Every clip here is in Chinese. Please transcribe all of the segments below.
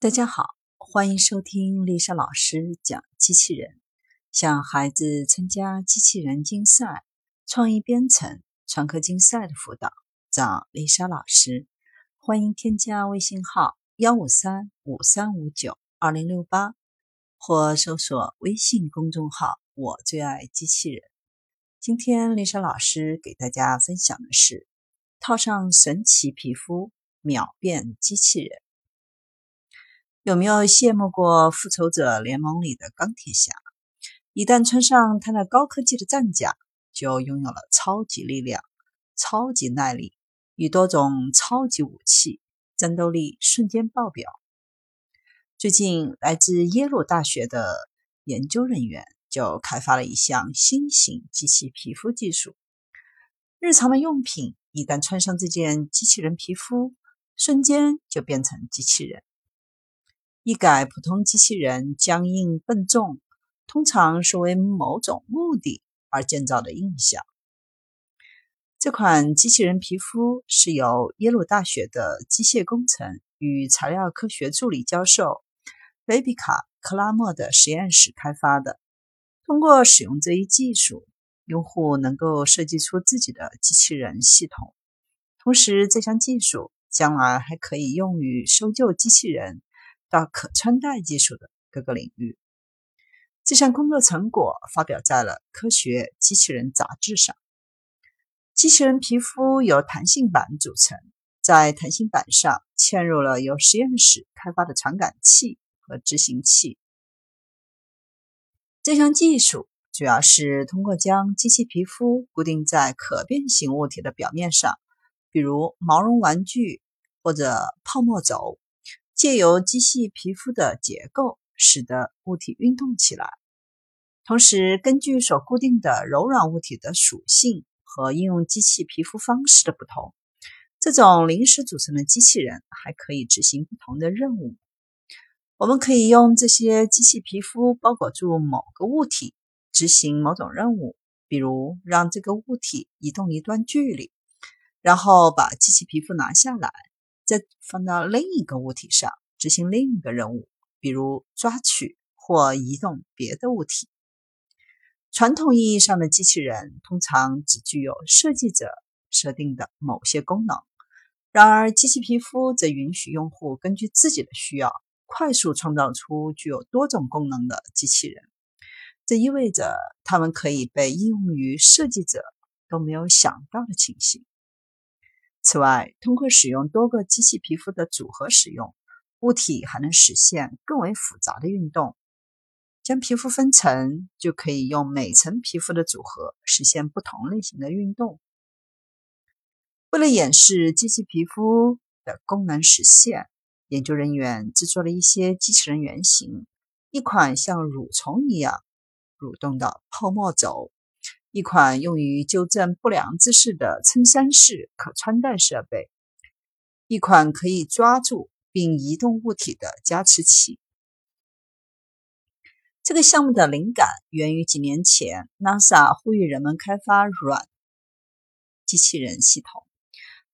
大家好，欢迎收听丽莎老师讲机器人。向孩子参加机器人竞赛、创意编程、创客竞赛的辅导，找丽莎老师。欢迎添加微信号幺五三五三五九二零六八，或搜索微信公众号“我最爱机器人”。今天丽莎老师给大家分享的是：套上神奇皮肤，秒变机器人。有没有羡慕过复仇者联盟里的钢铁侠？一旦穿上他那高科技的战甲，就拥有了超级力量、超级耐力与多种超级武器，战斗力瞬间爆表。最近，来自耶鲁大学的研究人员就开发了一项新型机器皮肤技术。日常的用品一旦穿上这件机器人皮肤，瞬间就变成机器人。一改普通机器人僵硬笨重，通常是为某种目的而建造的印象。这款机器人皮肤是由耶鲁大学的机械工程与材料科学助理教授雷比卡·克拉默的实验室开发的。通过使用这一技术，用户能够设计出自己的机器人系统。同时，这项技术将来还可以用于搜救机器人。到可穿戴技术的各个领域，这项工作成果发表在了《科学机器人》杂志上。机器人皮肤由弹性板组成，在弹性板上嵌入了由实验室开发的传感器和执行器。这项技术主要是通过将机器皮肤固定在可变形物体的表面上，比如毛绒玩具或者泡沫轴。借由机器皮肤的结构，使得物体运动起来。同时，根据所固定的柔软物体的属性和应用机器皮肤方式的不同，这种临时组成的机器人还可以执行不同的任务。我们可以用这些机器皮肤包裹住某个物体，执行某种任务，比如让这个物体移动一段距离，然后把机器皮肤拿下来。再放到另一个物体上执行另一个任务，比如抓取或移动别的物体。传统意义上的机器人通常只具有设计者设定的某些功能，然而机器皮肤则允许用户根据自己的需要快速创造出具有多种功能的机器人。这意味着它们可以被应用于设计者都没有想到的情形。此外，通过使用多个机器皮肤的组合使用，物体还能实现更为复杂的运动。将皮肤分层，就可以用每层皮肤的组合实现不同类型的运动。为了演示机器皮肤的功能实现，研究人员制作了一些机器人原型：一款像蠕虫一样蠕动的泡沫轴。一款用于纠正不良姿势的衬衫式可穿戴设备，一款可以抓住并移动物体的加持器。这个项目的灵感源于几年前 NASA 呼吁人们开发软机器人系统。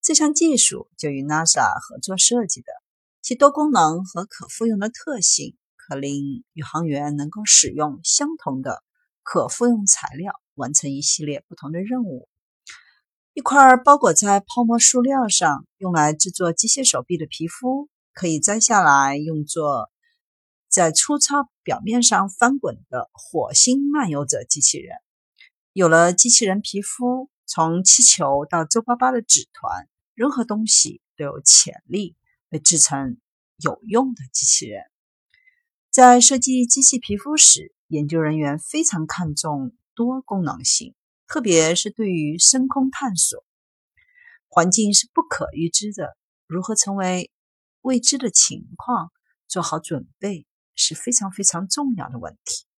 这项技术就与 NASA 合作设计的，其多功能和可复用的特性，可令宇航员能够使用相同的可复用材料。完成一系列不同的任务。一块包裹在泡沫塑料上，用来制作机械手臂的皮肤，可以摘下来用作在粗糙表面上翻滚的火星漫游者机器人。有了机器人皮肤，从气球到皱巴巴的纸团，任何东西都有潜力被制成有用的机器人。在设计机器皮肤时，研究人员非常看重。多功能性，特别是对于深空探索，环境是不可预知的，如何成为未知的情况做好准备是非常非常重要的问题。